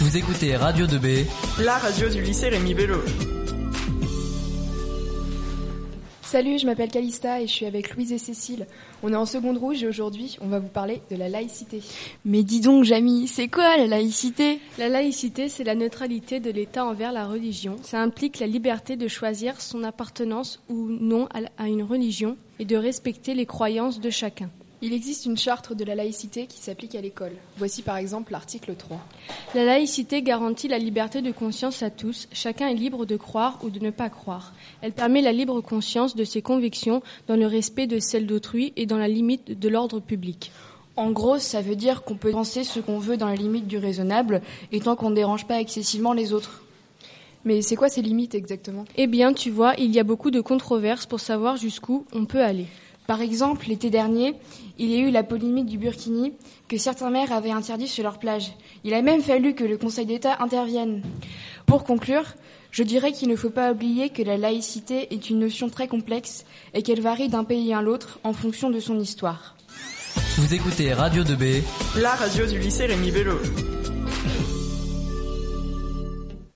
Vous écoutez Radio 2B, la radio du lycée Rémi Bello. Salut, je m'appelle Calista et je suis avec Louise et Cécile. On est en seconde rouge et aujourd'hui, on va vous parler de la laïcité. Mais dis donc, Jamie, c'est quoi la laïcité? La laïcité, c'est la neutralité de l'État envers la religion. Ça implique la liberté de choisir son appartenance ou non à une religion et de respecter les croyances de chacun. Il existe une charte de la laïcité qui s'applique à l'école. Voici par exemple l'article 3. La laïcité garantit la liberté de conscience à tous. Chacun est libre de croire ou de ne pas croire. Elle permet la libre conscience de ses convictions dans le respect de celles d'autrui et dans la limite de l'ordre public. En gros, ça veut dire qu'on peut penser ce qu'on veut dans la limite du raisonnable et tant qu'on ne dérange pas excessivement les autres. Mais c'est quoi ces limites exactement? Eh bien, tu vois, il y a beaucoup de controverses pour savoir jusqu'où on peut aller. Par exemple, l'été dernier, il y a eu la polémique du Burkini que certains maires avaient interdit sur leur plage. Il a même fallu que le Conseil d'État intervienne. Pour conclure, je dirais qu'il ne faut pas oublier que la laïcité est une notion très complexe et qu'elle varie d'un pays à l'autre en fonction de son histoire. Vous écoutez Radio 2B, la radio du lycée Rémi Bello.